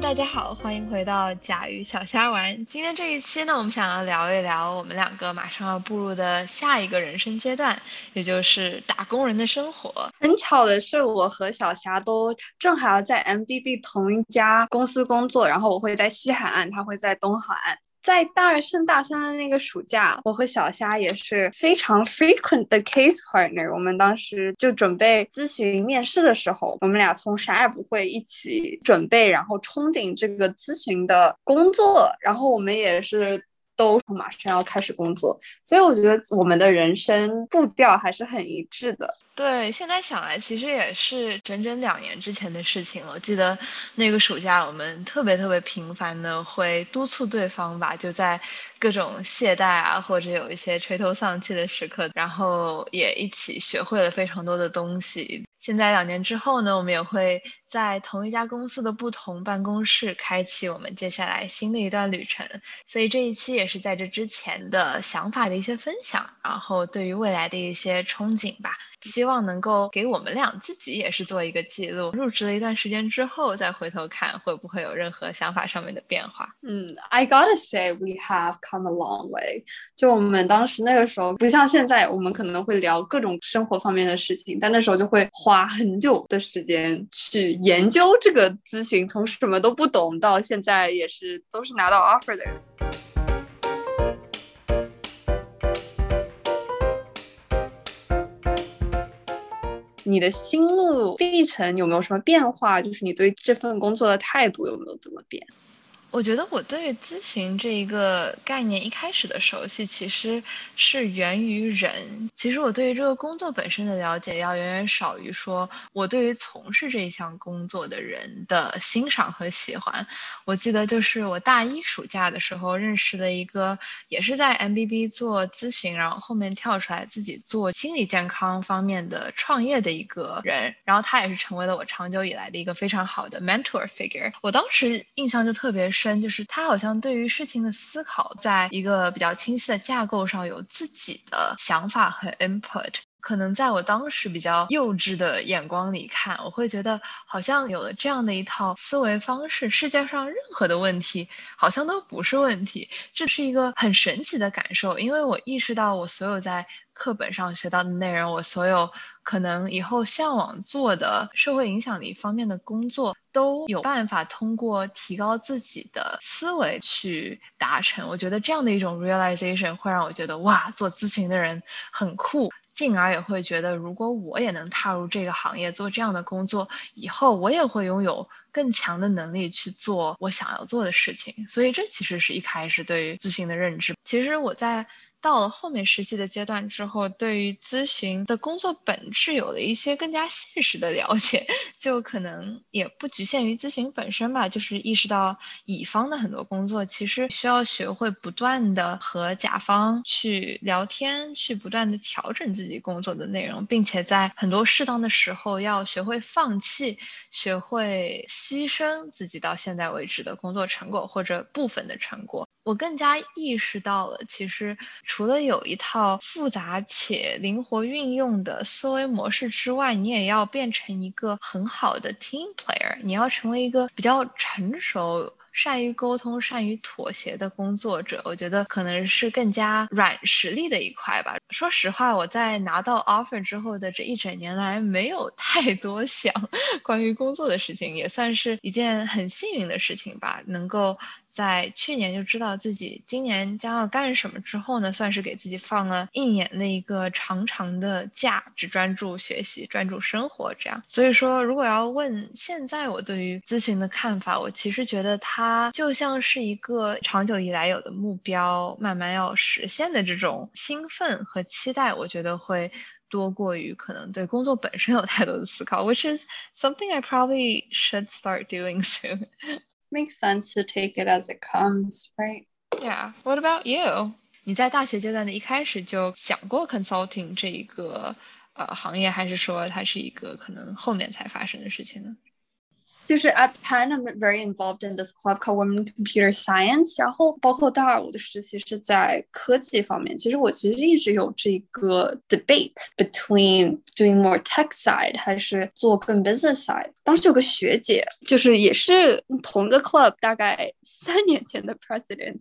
大家好，欢迎回到甲鱼小虾丸。今天这一期呢，我们想要聊一聊我们两个马上要步入的下一个人生阶段，也就是打工人的生活。很巧的是，我和小霞都正好在 MBB 同一家公司工作，然后我会在西海岸，他会在东海岸。在大二升大三的那个暑假，我和小虾也是非常 frequent 的 case partner。我们当时就准备咨询面试的时候，我们俩从啥也不会一起准备，然后憧憬这个咨询的工作，然后我们也是。都马上要开始工作，所以我觉得我们的人生步调还是很一致的。对，现在想来，其实也是整整两年之前的事情了。我记得那个暑假，我们特别特别频繁的会督促对方吧，就在各种懈怠啊，或者有一些垂头丧气的时刻，然后也一起学会了非常多的东西。现在两年之后呢，我们也会在同一家公司的不同办公室开启我们接下来新的一段旅程。所以这一期也是在这之前的想法的一些分享，然后对于未来的一些憧憬吧。希望能够给我们俩自己也是做一个记录。入职了一段时间之后，再回头看会不会有任何想法上面的变化。嗯，I gotta say we have come a long way。就我们当时那个时候，不像现在，我们可能会聊各种生活方面的事情，但那时候就会花很久的时间去研究这个咨询，从什么都不懂到现在也是都是拿到 offer 的人。你的心路历程有没有什么变化？就是你对这份工作的态度有没有怎么变？我觉得我对咨询这一个概念一开始的熟悉，其实是源于人。其实我对于这个工作本身的了解，要远远少于说我对于从事这一项工作的人的欣赏和喜欢。我记得就是我大一暑假的时候认识的一个，也是在 MBB 做咨询，然后后面跳出来自己做心理健康方面的创业的一个人。然后他也是成为了我长久以来的一个非常好的 mentor figure。我当时印象就特别深。深就是他好像对于事情的思考，在一个比较清晰的架构上有自己的想法和 input。可能在我当时比较幼稚的眼光里看，我会觉得好像有了这样的一套思维方式，世界上任何的问题好像都不是问题。这是一个很神奇的感受，因为我意识到我所有在课本上学到的内容，我所有可能以后向往做的社会影响力方面的工作，都有办法通过提高自己的思维去达成。我觉得这样的一种 realization 会让我觉得哇，做咨询的人很酷，进而也会觉得如果我也能踏入这个行业做这样的工作，以后我也会拥有更强的能力去做我想要做的事情。所以这其实是一开始对于咨询的认知。其实我在。到了后面实习的阶段之后，对于咨询的工作本质有了一些更加现实的了解，就可能也不局限于咨询本身吧，就是意识到乙方的很多工作其实需要学会不断的和甲方去聊天，去不断的调整自己工作的内容，并且在很多适当的时候要学会放弃，学会牺牲自己到现在为止的工作成果或者部分的成果。我更加意识到了，其实除了有一套复杂且灵活运用的思维模式之外，你也要变成一个很好的 team player，你要成为一个比较成熟。善于沟通、善于妥协的工作者，我觉得可能是更加软实力的一块吧。说实话，我在拿到 offer 之后的这一整年来，没有太多想 关于工作的事情，也算是一件很幸运的事情吧。能够在去年就知道自己今年将要干什么之后呢，算是给自己放了一年的一个长长的假，只专注学习、专注生活这样。所以说，如果要问现在我对于咨询的看法，我其实觉得它。就像是一个长久以来有的目标，慢慢要实现的这种兴奋和期待，我觉得会多过于可能对工作本身有太多的思考，which is something I probably should start doing soon. Makes sense to take it as it comes, right? Yeah. What about you? 你在大学阶段的一开始就想过 consulting 这一个呃行业，还是说它是一个可能后面才发生的事情呢？ 就是 at Penn I'm very involved in this club called Women Computer Science。然后包括大二我的实习是在科技方面。其实我其实一直有这个 debate between doing more tech side 还是做更 business side。 当时有个学姐，就是也是同一个 club，大概三年前的 president。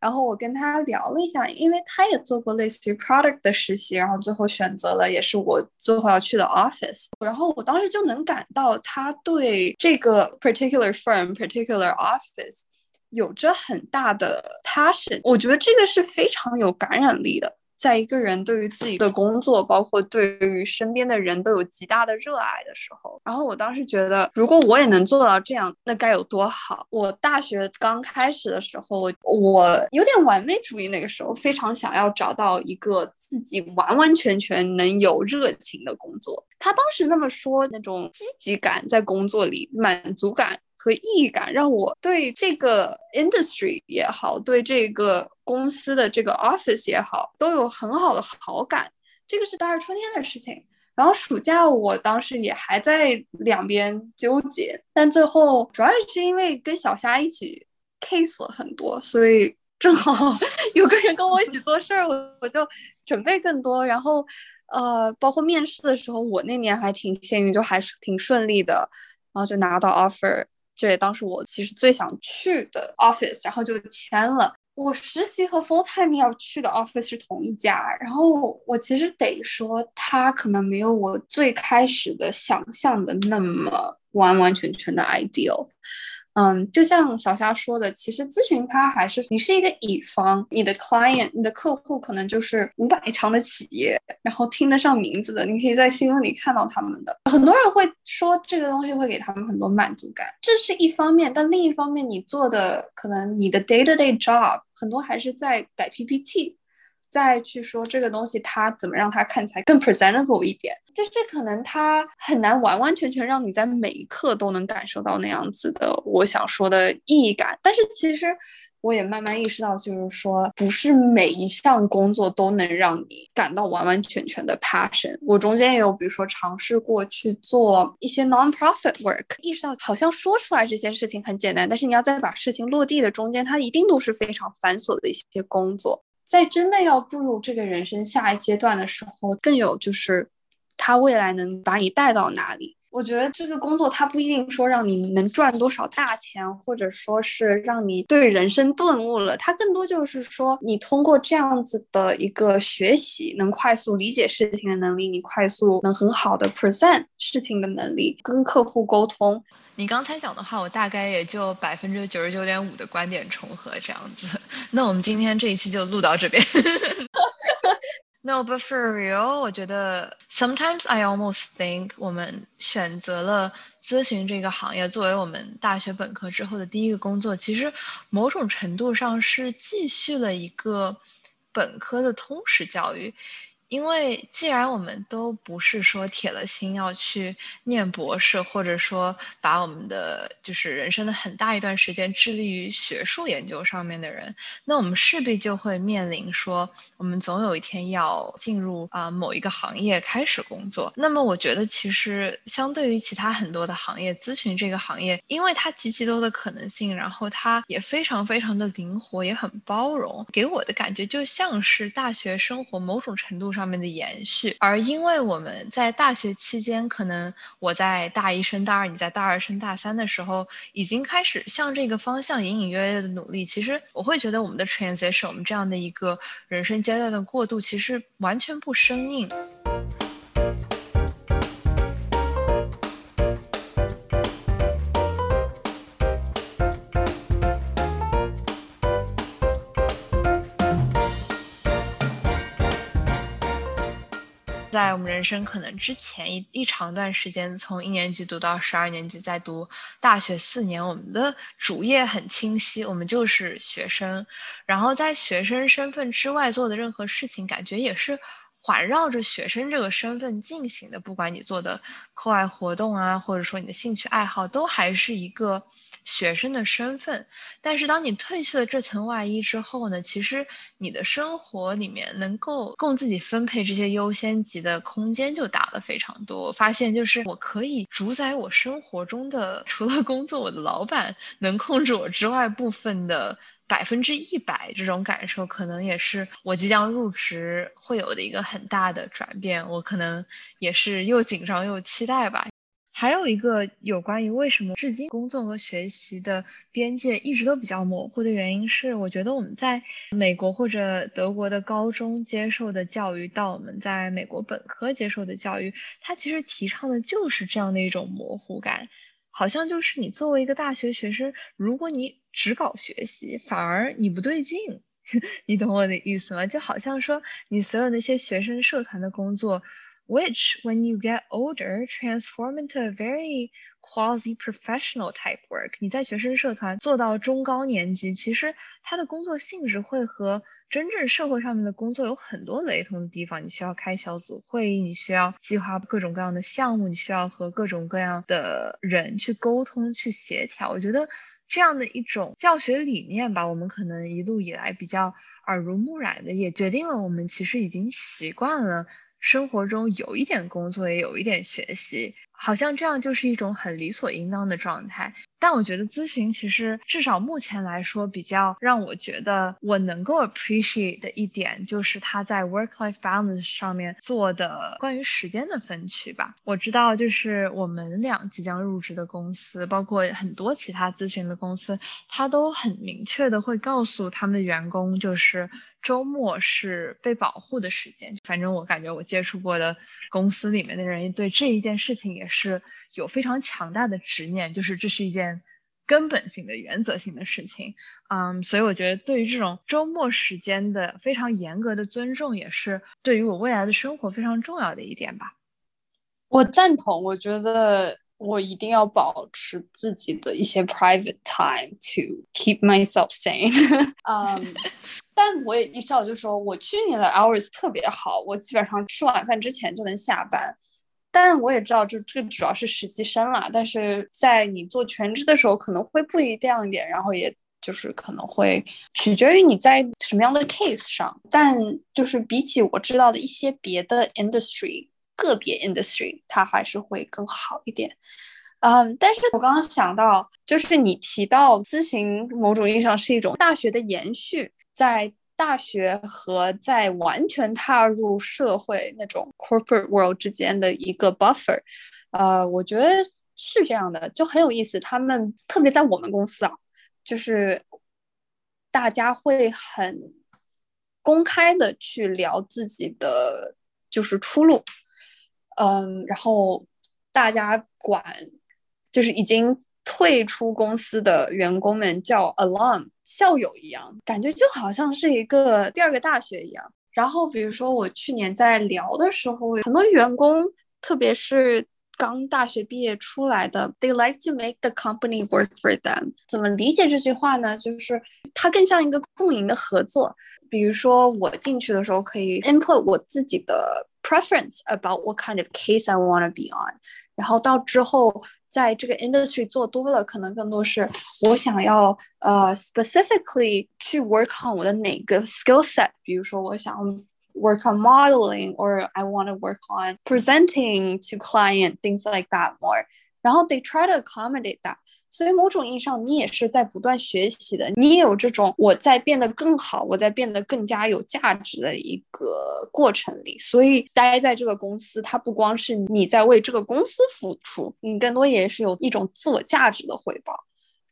然后我跟他聊了一下，因为他也做过类似于 product 的实习，然后最后选择了也是我最后要去的 office。然后我当时就能感到他对这个 particular firm、particular office 有着很大的 passion。我觉得这个是非常有感染力的。在一个人对于自己的工作，包括对于身边的人都有极大的热爱的时候，然后我当时觉得，如果我也能做到这样，那该有多好！我大学刚开始的时候，我有点完美主义，那个时候非常想要找到一个自己完完全全能有热情的工作。他当时那么说，那种积极感在工作里，满足感。和意义感让我对这个 industry 也好，对这个公司的这个 office 也好，都有很好的好感。这个是大二春天的事情。然后暑假我当时也还在两边纠结，但最后主要也是因为跟小虾一起 case 了很多，所以正好 有个人跟我一起做事儿，我我就准备更多。然后呃，包括面试的时候，我那年还挺幸运，就还是挺顺利的，然后就拿到 offer。这也当时我其实最想去的 office，然后就签了。我实习和 full time 要去的 office 是同一家，然后我其实得说，它可能没有我最开始的想象的那么完完全全的 ideal。嗯，就像小夏说的，其实咨询它还是你是一个乙方，你的 client，你的客户可能就是五百强的企业，然后听得上名字的，你可以在新闻里看到他们的。很多人会说这个东西会给他们很多满足感，这是一方面，但另一方面，你做的可能你的 day to day job 很多还是在改 PPT。再去说这个东西，它怎么让它看起来更 presentable 一点，就是可能它很难完完全全让你在每一刻都能感受到那样子的我想说的意义感。但是其实我也慢慢意识到，就是说不是每一项工作都能让你感到完完全全的 passion。我中间也有比如说尝试过去做一些 non-profit work，意识到好像说出来这些事情很简单，但是你要再把事情落地的中间，它一定都是非常繁琐的一些工作。在真的要步入这个人生下一阶段的时候，更有就是他未来能把你带到哪里。我觉得这个工作它不一定说让你能赚多少大钱，或者说是让你对人生顿悟了，它更多就是说你通过这样子的一个学习，能快速理解事情的能力，你快速能很好的 present 事情的能力，跟客户沟通。你刚才讲的话，我大概也就百分之九十九点五的观点重合这样子。那我们今天这一期就录到这边。No, but for real，我觉得 sometimes I almost think 我们选择了咨询这个行业作为我们大学本科之后的第一个工作，其实某种程度上是继续了一个本科的通识教育。因为既然我们都不是说铁了心要去念博士，或者说把我们的就是人生的很大一段时间致力于学术研究上面的人，那我们势必就会面临说，我们总有一天要进入啊某一个行业开始工作。那么我觉得其实相对于其他很多的行业，咨询这个行业，因为它极其多的可能性，然后它也非常非常的灵活，也很包容，给我的感觉就像是大学生活某种程度上。上面的延续，而因为我们在大学期间，可能我在大一升大二，你在大二升大三的时候，已经开始向这个方向隐隐约约的努力。其实我会觉得我们的 transition，我们这样的一个人生阶段的过渡，其实完全不生硬。在我们人生可能之前一一长段时间，从一年级读到十二年级，再读大学四年，我们的主业很清晰，我们就是学生。然后在学生身份之外做的任何事情，感觉也是环绕着学生这个身份进行的，不管你做的课外活动啊，或者说你的兴趣爱好，都还是一个学生的身份。但是当你褪去了这层外衣之后呢，其实你的生活里面能够供自己分配这些优先级的空间就大了非常多。我发现就是我可以主宰我生活中的，除了工作，我的老板能控制我之外部分的。百分之一百这种感受，可能也是我即将入职会有的一个很大的转变。我可能也是又紧张又期待吧。还有一个有关于为什么至今工作和学习的边界一直都比较模糊的原因是，我觉得我们在美国或者德国的高中接受的教育，到我们在美国本科接受的教育，它其实提倡的就是这样的一种模糊感。好像就是你作为一个大学学生，如果你只搞学习，反而你不对劲，你懂我的意思吗？就好像说你所有那些学生社团的工作，which when you get older transform into a very quasi professional type work，你在学生社团做到中高年级，其实他的工作性质会和。真正社会上面的工作有很多雷同的地方，你需要开小组会议，你需要计划各种各样的项目，你需要和各种各样的人去沟通、去协调。我觉得这样的一种教学理念吧，我们可能一路以来比较耳濡目染的，也决定了我们其实已经习惯了生活中有一点工作，也有一点学习。好像这样就是一种很理所应当的状态，但我觉得咨询其实至少目前来说，比较让我觉得我能够 appreciate 的一点，就是他在 work-life balance 上面做的关于时间的分区吧。我知道，就是我们俩即将入职的公司，包括很多其他咨询的公司，他都很明确的会告诉他们的员工，就是周末是被保护的时间。反正我感觉我接触过的公司里面的人，对这一件事情也。是有非常强大的执念，就是这是一件根本性的、原则性的事情。嗯，所以我觉得对于这种周末时间的非常严格的尊重，也是对于我未来的生活非常重要的一点吧。我赞同，我觉得我一定要保持自己的一些 private time to keep myself sane。嗯，但我也意识到，就说我去年的 hours 特别好，我基本上吃晚饭之前就能下班。但我也知道，就这个主要是实习生啦。但是在你做全职的时候，可能会不一样一点。然后也就是可能会取决于你在什么样的 case 上。但就是比起我知道的一些别的 industry，个别 industry，它还是会更好一点。嗯，但是我刚刚想到，就是你提到咨询，某种意义上是一种大学的延续，在。大学和在完全踏入社会那种 corporate world 之间的一个 buffer，呃，我觉得是这样的，就很有意思。他们特别在我们公司啊，就是大家会很公开的去聊自己的就是出路，嗯，然后大家管就是已经。退出公司的员工们叫 alum 校友一样，感觉就好像是一个第二个大学一样。然后比如说我去年在聊的时候，很多员工，特别是刚大学毕业出来的，they like to make the company work for them。怎么理解这句话呢？就是它更像一个共赢的合作。比如说我进去的时候可以 input 我自己的 preference about what kind of case I want to be on，然后到之后。在这个 industry 做多了，可能更多是我想要呃 specifically 去 work on 我的哪个 skill set，比如说我想 work on modeling，or I want to work on presenting to client things like that more。 然后 they try to accommodate that，所以某种意义上你也是在不断学习的，你也有这种我在变得更好，我在变得更加有价值的一个过程里。所以待在这个公司，它不光是你在为这个公司付出，你更多也是有一种自我价值的回报。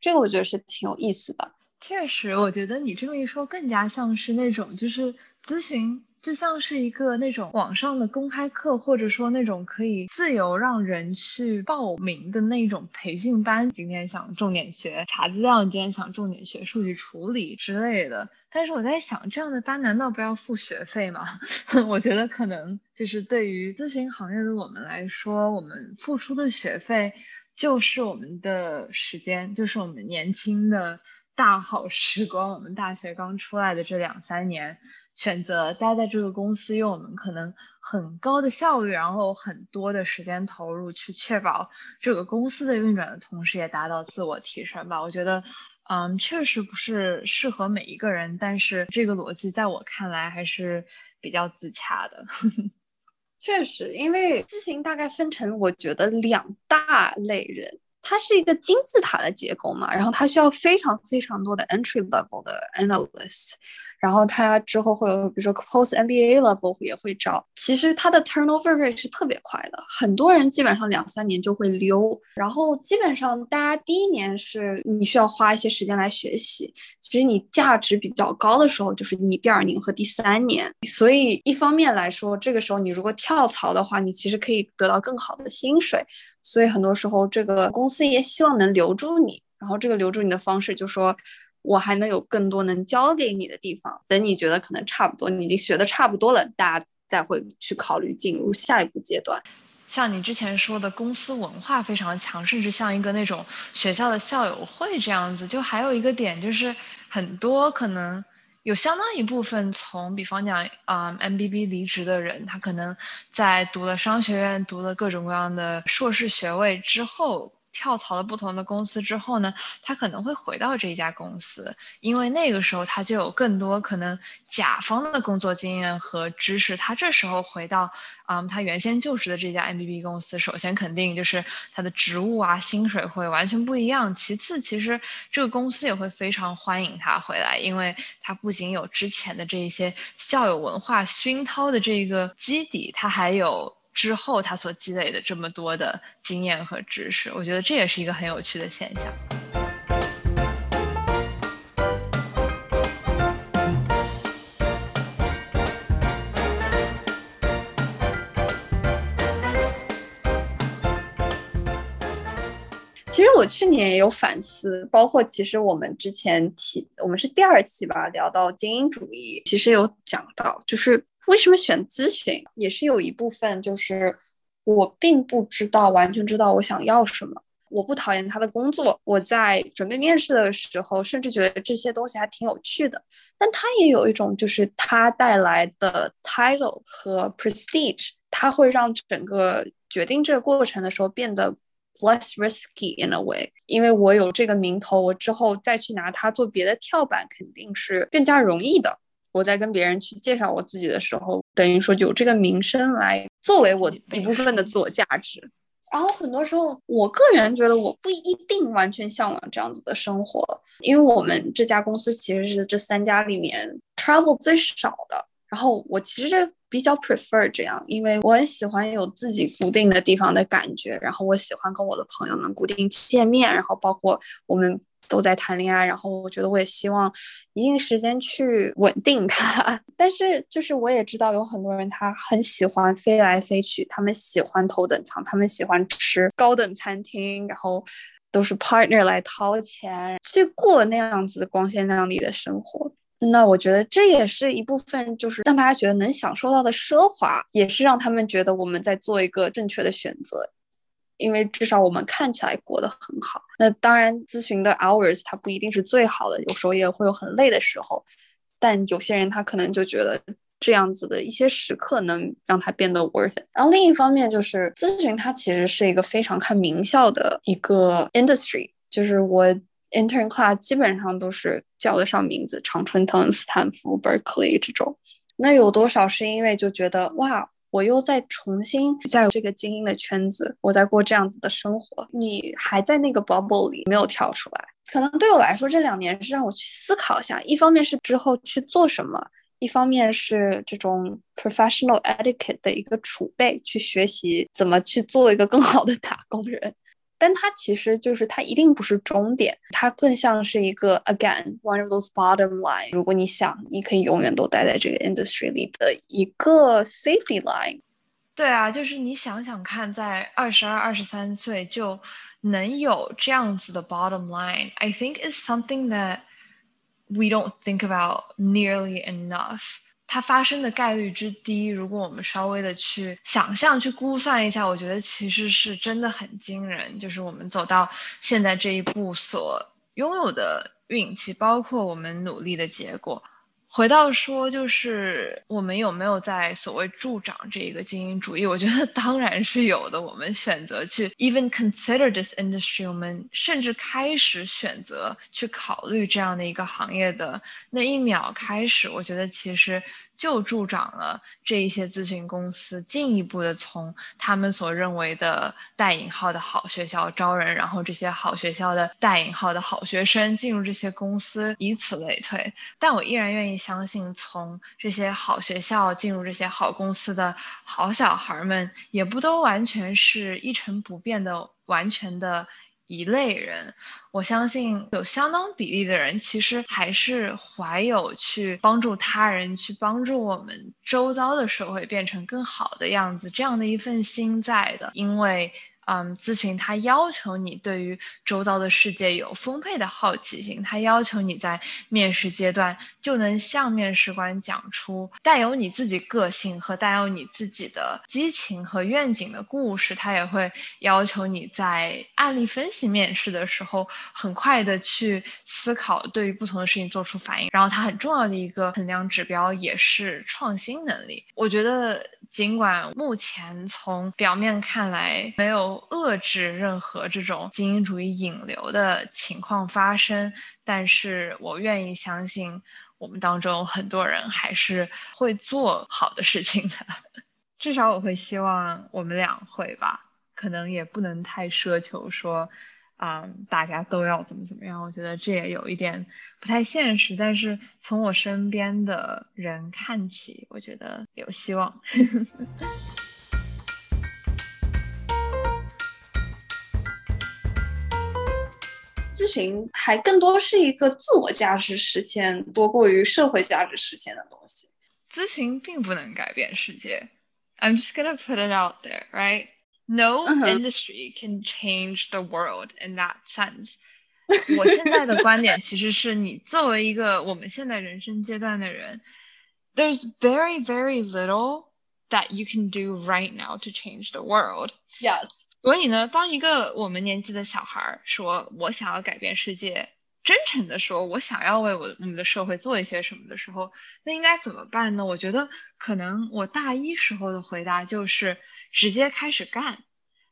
这个我觉得是挺有意思的。确实，我觉得你这么一说，更加像是那种就是咨询。就像是一个那种网上的公开课，或者说那种可以自由让人去报名的那种培训班。今天想重点学查资料，今天想重点学数据处理之类的。但是我在想，这样的班难道不要付学费吗？我觉得可能就是对于咨询行业的我们来说，我们付出的学费就是我们的时间，就是我们年轻的大好时光。我们大学刚出来的这两三年。选择待在这个公司，用我们可能很高的效率，然后很多的时间投入，去确保这个公司的运转的同时，也达到自我提升吧。我觉得，嗯，确实不是适合每一个人，但是这个逻辑在我看来还是比较自洽的。确实，因为咨询大概分成，我觉得两大类人。它是一个金字塔的结构嘛，然后它需要非常非常多的 entry level 的 analyst，然后它之后会有比如说 post MBA level 也会招。其实它的 turnover rate 是特别快的，很多人基本上两三年就会溜。然后基本上大家第一年是你需要花一些时间来学习，其实你价值比较高的时候就是你第二年和第三年。所以一方面来说，这个时候你如果跳槽的话，你其实可以得到更好的薪水。所以很多时候这个公司司也希望能留住你，然后这个留住你的方式，就说我还能有更多能教给你的地方。等你觉得可能差不多，你已经学的差不多了，大家再会去考虑进入下一步阶段。像你之前说的，公司文化非常强，甚至像一个那种学校的校友会这样子。就还有一个点就是，很多可能有相当一部分从，比方讲啊，MBB 离职的人，他可能在读了商学院，读了各种各样的硕士学位之后。跳槽了不同的公司之后呢，他可能会回到这一家公司，因为那个时候他就有更多可能甲方的工作经验和知识。他这时候回到，嗯，他原先就职的这家 M B B 公司，首先肯定就是他的职务啊、薪水会完全不一样。其次，其实这个公司也会非常欢迎他回来，因为他不仅有之前的这一些校友文化熏陶的这个基底，他还有。之后他所积累的这么多的经验和知识，我觉得这也是一个很有趣的现象。其实我去年也有反思，包括其实我们之前提，我们是第二期吧，聊到精英主义，其实有讲到，就是。为什么选咨询？也是有一部分就是我并不知道，完全知道我想要什么。我不讨厌他的工作，我在准备面试的时候，甚至觉得这些东西还挺有趣的。但他也有一种，就是他带来的 title 和 prestige，他会让整个决定这个过程的时候变得 less risky in a way。因为我有这个名头，我之后再去拿它做别的跳板，肯定是更加容易的。我在跟别人去介绍我自己的时候，等于说有这个名声来作为我一部分的自我价值。然后很多时候，我个人觉得我不一定完全向往这样子的生活，因为我们这家公司其实是这三家里面 travel 最少的。然后我其实比较 prefer 这样，因为我很喜欢有自己固定的地方的感觉。然后我喜欢跟我的朋友们固定见面，然后包括我们。都在谈恋爱，然后我觉得我也希望一定时间去稳定他。但是就是我也知道有很多人他很喜欢飞来飞去，他们喜欢头等舱，他们喜欢吃高等餐厅，然后都是 partner 来掏钱去过那样子光鲜亮丽的生活。那我觉得这也是一部分，就是让大家觉得能享受到的奢华，也是让他们觉得我们在做一个正确的选择。因为至少我们看起来过得很好。那当然，咨询的 hours 它不一定是最好的，有时候也会有很累的时候。但有些人他可能就觉得这样子的一些时刻能让他变得 worth。然后另一方面就是咨询，它其实是一个非常看名校的一个 industry。就是我 intern class 基本上都是叫得上名字，常春藤、斯坦福、Berkeley 这种。那有多少是因为就觉得哇？我又在重新在这个精英的圈子，我在过这样子的生活。你还在那个 bubble 里没有跳出来，可能对我来说这两年是让我去思考一下，一方面是之后去做什么，一方面是这种 professional etiquette 的一个储备，去学习怎么去做一个更好的打工人。但它其实就是它一定不是终点，它更像是一个 again one of those bottom line。如果你想，你可以永远都待在这个 industry 里的一个 safety line。对啊，就是你想想看，在二十二、二十三岁就能有这样子的 bottom line。I think is something that we don't think about nearly enough。 它发生的概率之低，如果我们稍微的去想象、去估算一下，我觉得其实是真的很惊人。就是我们走到现在这一步所拥有的运气，包括我们努力的结果。回到说，就是我们有没有在所谓助长这一个精英主义？我觉得当然是有的。我们选择去 even consider this industry，我们甚至开始选择去考虑这样的一个行业的那一秒开始，我觉得其实。就助长了这一些咨询公司进一步的从他们所认为的带引号的好学校招人，然后这些好学校的带引号的好学生进入这些公司，以此类推。但我依然愿意相信，从这些好学校进入这些好公司的好小孩们，也不都完全是一成不变的，完全的。一类人，我相信有相当比例的人其实还是怀有去帮助他人、去帮助我们周遭的社会变成更好的样子这样的一份心在的，因为。嗯，咨询他要求你对于周遭的世界有丰沛的好奇心，他要求你在面试阶段就能向面试官讲出带有你自己个性和带有你自己的激情和愿景的故事。他也会要求你在案例分析面试的时候，很快的去思考对于不同的事情做出反应。然后他很重要的一个衡量指标也是创新能力。我觉得。尽管目前从表面看来没有遏制任何这种精英主义引流的情况发生，但是我愿意相信我们当中很多人还是会做好的事情的，至少我会希望我们俩会吧，可能也不能太奢求说。啊，大家都要怎么怎么样？我觉得这也有一点不太现实。但是从我身边的人看起，我觉得有希望。咨询还更多是一个自我价值实现多过于社会价值实现的东西。咨询并不能改变世界。I'm just gonna put it out there, right? No industry can change the world in that sense。我现在的观点其实是你作为一个我们现在人生阶段的人，there's very very little that you can do right now to change the world. Yes。所以呢，当一个我们年纪的小孩说“我想要改变世界”，真诚的说“我想要为我我们的社会做一些什么”的时候，那应该怎么办呢？我觉得可能我大一时候的回答就是。 直接开始干，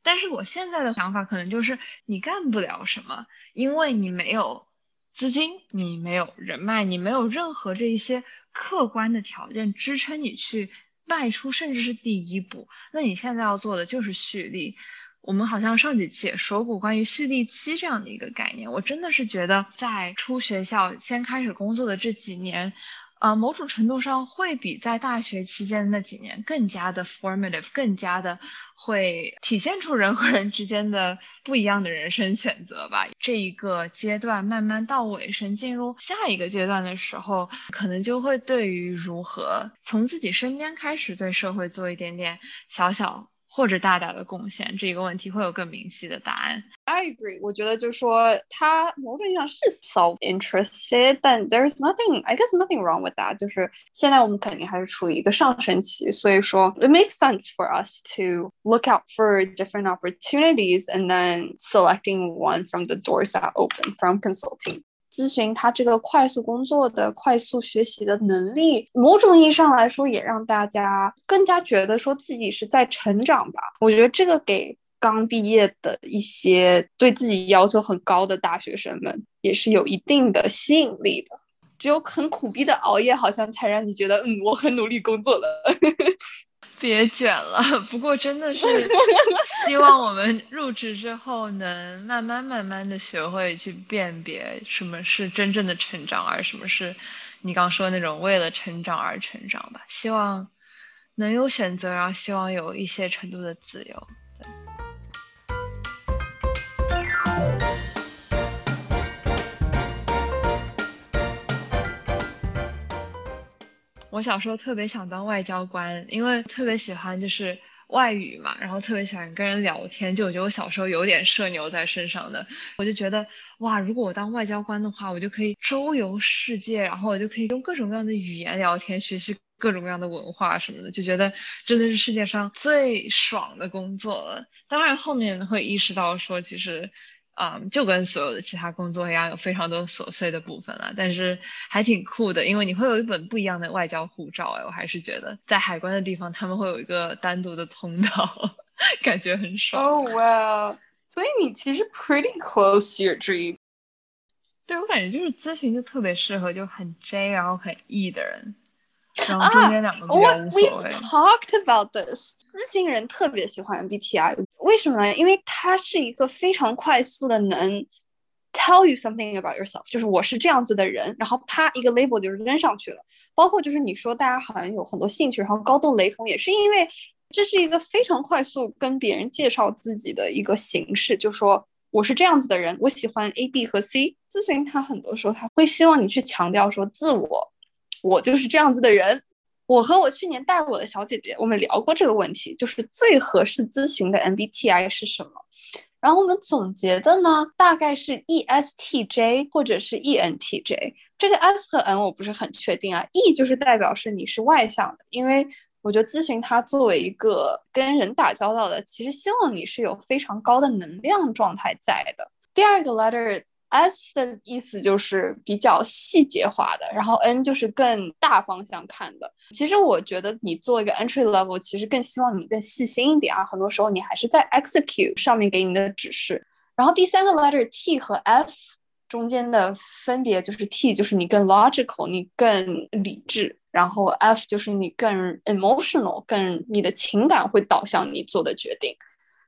但是我现在的想法可能就是你干不了什么，因为你没有资金，你没有人脉，你没有任何这一些客观的条件支撑你去迈出，甚至是第一步。那你现在要做的就是蓄力。我们好像上几期也说过关于蓄力期这样的一个概念，我真的是觉得在出学校先开始工作的这几年。呃，某种程度上会比在大学期间那几年更加的 formative，更加的会体现出人和人之间的不一样的人生选择吧。这一个阶段慢慢到尾声，进入下一个阶段的时候，可能就会对于如何从自己身边开始对社会做一点点小小。或者大大的贡献这个问题会有更明晰的答案。I agree，我觉得就是说他某种意义上是 self-interested，但 there's nothing，I guess nothing wrong with that。就是现在我们肯定还是处于一个上升期，所以说 it makes sense for us to look out for different opportunities and then selecting one from the doors that open from consulting。 咨询他这个快速工作的、快速学习的能力，某种意义上来说，也让大家更加觉得说自己是在成长吧。我觉得这个给刚毕业的一些对自己要求很高的大学生们，也是有一定的吸引力的。只有很苦逼的熬夜，好像才让你觉得，嗯，我很努力工作了。别卷了，不过真的是 希望我们入职之后能慢慢慢慢的学会去辨别什么是真正的成长，而什么是你刚说那种为了成长而成长吧。希望能有选择，然后希望有一些程度的自由。我小时候特别想当外交官，因为特别喜欢就是外语嘛，然后特别喜欢跟人聊天，就我觉得我小时候有点社牛在身上的，我就觉得哇，如果我当外交官的话，我就可以周游世界，然后我就可以用各种各样的语言聊天，学习各种各样的文化什么的，就觉得真的是世界上最爽的工作了。当然后面会意识到说，其实。啊，就跟所有的其他工作一样，有非常多琐碎的部分了，但是还挺酷的，因为你会有一本不一样的外交护照。哎，我还是觉得在海关的地方，他们会有一个单独的通道，感觉很爽。哦哇，所以你其实 pretty close to your dream。对我感觉就是咨询就特别适合就很 J 然后很 E 的人，然后中间两个比较无所谓。Talked about this，咨询人特别喜欢 MBTI，为什么呢？因为它是一个非常快速的能 tell you something about yourself，就是我是这样子的人，然后啪一个 label 就扔上去了。包括就是你说大家好像有很多兴趣，然后高度雷同，也是因为这是一个非常快速跟别人介绍自己的一个形式，就说。我是这样子的人，我喜欢 A、B 和 C。咨询他很多时候他会希望你去强调说自我，我就是这样子的人。我和我去年带我的小姐姐，我们聊过这个问题，就是最合适咨询的 MBTI 是什么？然后我们总结的呢，大概是 ESTJ 或者是 ENTJ。这个 S 和 N 我不是很确定啊。E 就是代表是你是外向的，因为。我觉得咨询它作为一个跟人打交道的，其实希望你是有非常高的能量状态在的。第二个 letter S 的意思就是比较细节化的，然后 N 就是更大方向看的。其实我觉得你做一个 entry level，其实更希望你更细心一点啊。很多时候你还是在 execute 上面给你的指示。然后第三个 letter T 和 F 中间的分别就是 T 就是你更 logical，你更理智。然后 F 就是你更 emotional，更你的情感会导向你做的决定。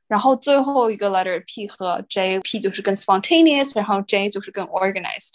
然后最后一个 letter P 和 J，P 就是更 spontaneous，然后 J 就是更 organized。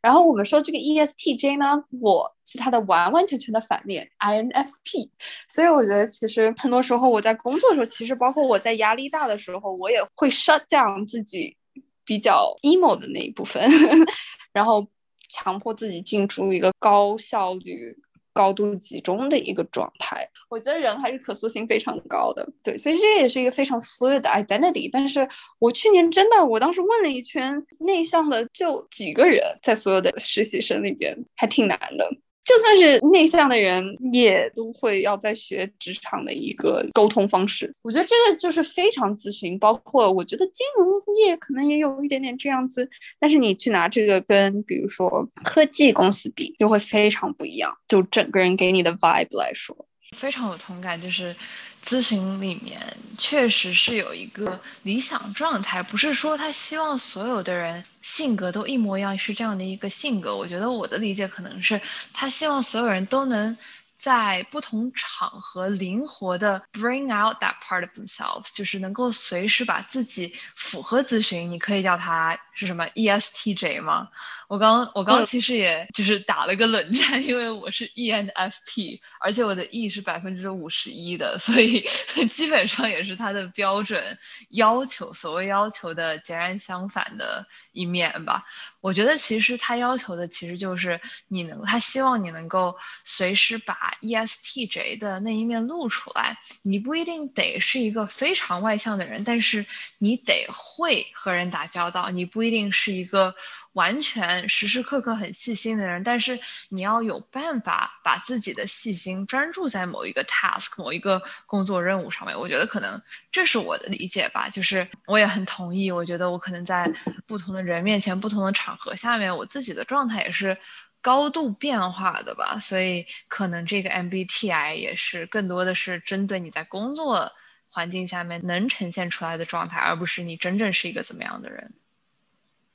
然后我们说这个 ESTJ 呢，我是它的完完全全的反面 INFP。所以我觉得其实很多时候我在工作的时候，其实包括我在压力大的时候，我也会 shut down 自己比较 emo 的那一部分，然后强迫自己进入一个高效率。高度集中的一个状态，我觉得人还是可塑性非常高的，对，所以这也是一个非常所有的 identity。但是我去年真的，我当时问了一圈内向的，就几个人，在所有的实习生里边，还挺难的。就算是内向的人，也都会要在学职场的一个沟通方式。我觉得这个就是非常咨询，包括我觉得金融业可能也有一点点这样子。但是你去拿这个跟比如说科技公司比，就会非常不一样。就整个人给你的 vibe 来说，非常有同感，就是。咨询里面确实是有一个理想状态，不是说他希望所有的人性格都一模一样，是这样的一个性格。我觉得我的理解可能是他希望所有人都能在不同场合灵活的 bring out that part of themselves，就是能够随时把自己符合咨询，你可以叫他是什么 ESTJ 吗？我刚我刚其实也就是打了个冷战，因为我是 ENFP，而且我的 E 是百分之五十一的，所以 基本上也是他的标准要求，所谓要求的截然相反的一面吧。我觉得其实他要求的其实就是你能，他希望你能够随时把 ESTJ 的那一面露出来。你不一定得是一个非常外向的人，但是你得会和人打交道。你不一定是一个。完全时时刻刻很细心的人，但是你要有办法把自己的细心专注在某一个 task、某一个工作任务上面。我觉得可能这是我的理解吧，就是我也很同意。我觉得我可能在不同的人面前、不同的场合下面，我自己的状态也是高度变化的吧。所以可能这个 MBTI 也是更多的是针对你在工作环境下面能呈现出来的状态，而不是你真正是一个怎么样的人。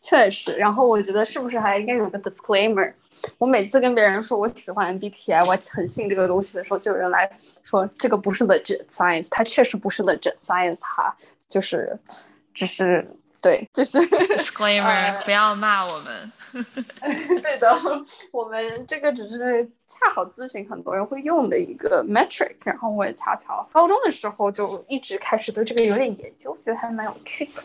确实，然后我觉得是不是还应该有个 disclaimer？我每次跟别人说我喜欢 MBTI，我很信这个东西的时候，就有人来说这个不是 legit science，它确实不是 legit science 哈，就是只是对，就是 disclaimer，不要骂我们。对的，我们这个只是恰好咨询很多人会用的一个 metric，然后我也恰巧高中的时候就一直开始对这个有点研究，觉得还蛮有趣的。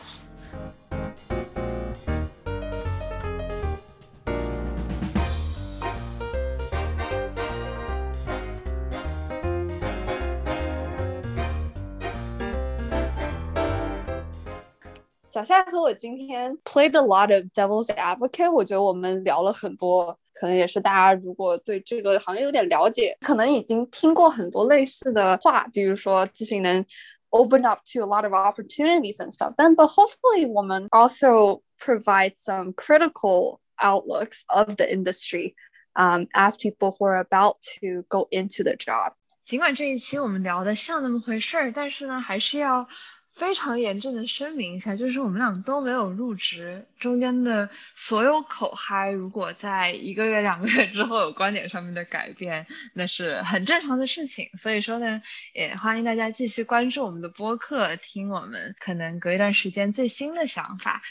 小夏和我今天 played a lot of devil's advocate，我觉得我们聊了很多，可能也是大家如果对这个行业有点了解，可能已经听过很多类似的话，比如说咨询能 open up to a lot of opportunities and stuff then but hopefully women also provide some critical outlooks of the industry um, as people who are about to go into the job 尽管这一期我们聊的像那么回事儿，但是呢，还是要 非常严正的声明一下，就是我们俩都没有入职，中间的所有口嗨，如果在一个月、两个月之后有观点上面的改变，那是很正常的事情。所以说呢，也欢迎大家继续关注我们的播客，听我们可能隔一段时间最新的想法。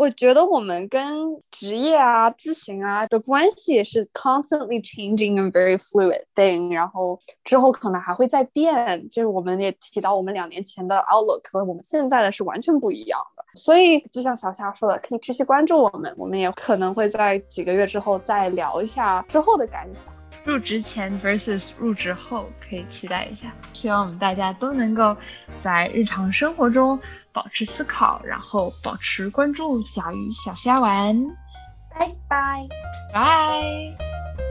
我觉得我们跟职业啊、咨询啊的关系也是 constantly changing and very fluid thing。然后之后可能还会再变。就是我们也提到，我们两年前的 outlook 和我们现在的是完全不一样的。所以就像小夏说的，可以持续关注我们。我们也可能会在几个月之后再聊一下之后的感想。入职前 versus 入职后，可以期待一下。希望我们大家都能够在日常生活中保持思考，然后保持关注。小鱼小虾丸，拜拜，拜。